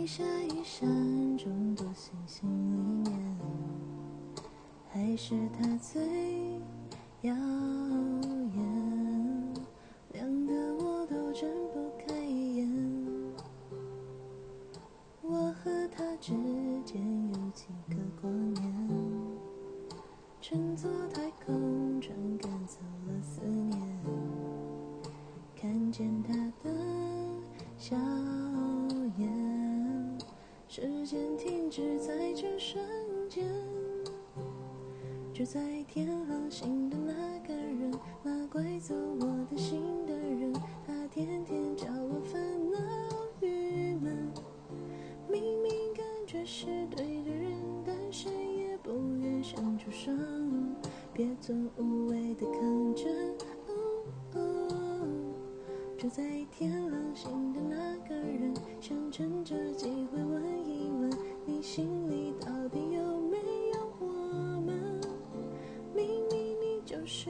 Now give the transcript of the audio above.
一闪中的星星里面，还是他最耀眼，亮得我都睁不开眼。我和他之间有几个光年，乘坐太空船赶走了思念，看见他的笑，时间停止在这瞬间。住在天狼星的那个人，那拐走我的心的人，他天天叫我烦恼郁闷。明明感觉是对的人，但谁也不愿伸出手，别做无谓的抗争。哦哦住在天狼星你心里到底有没有我们？明明你就是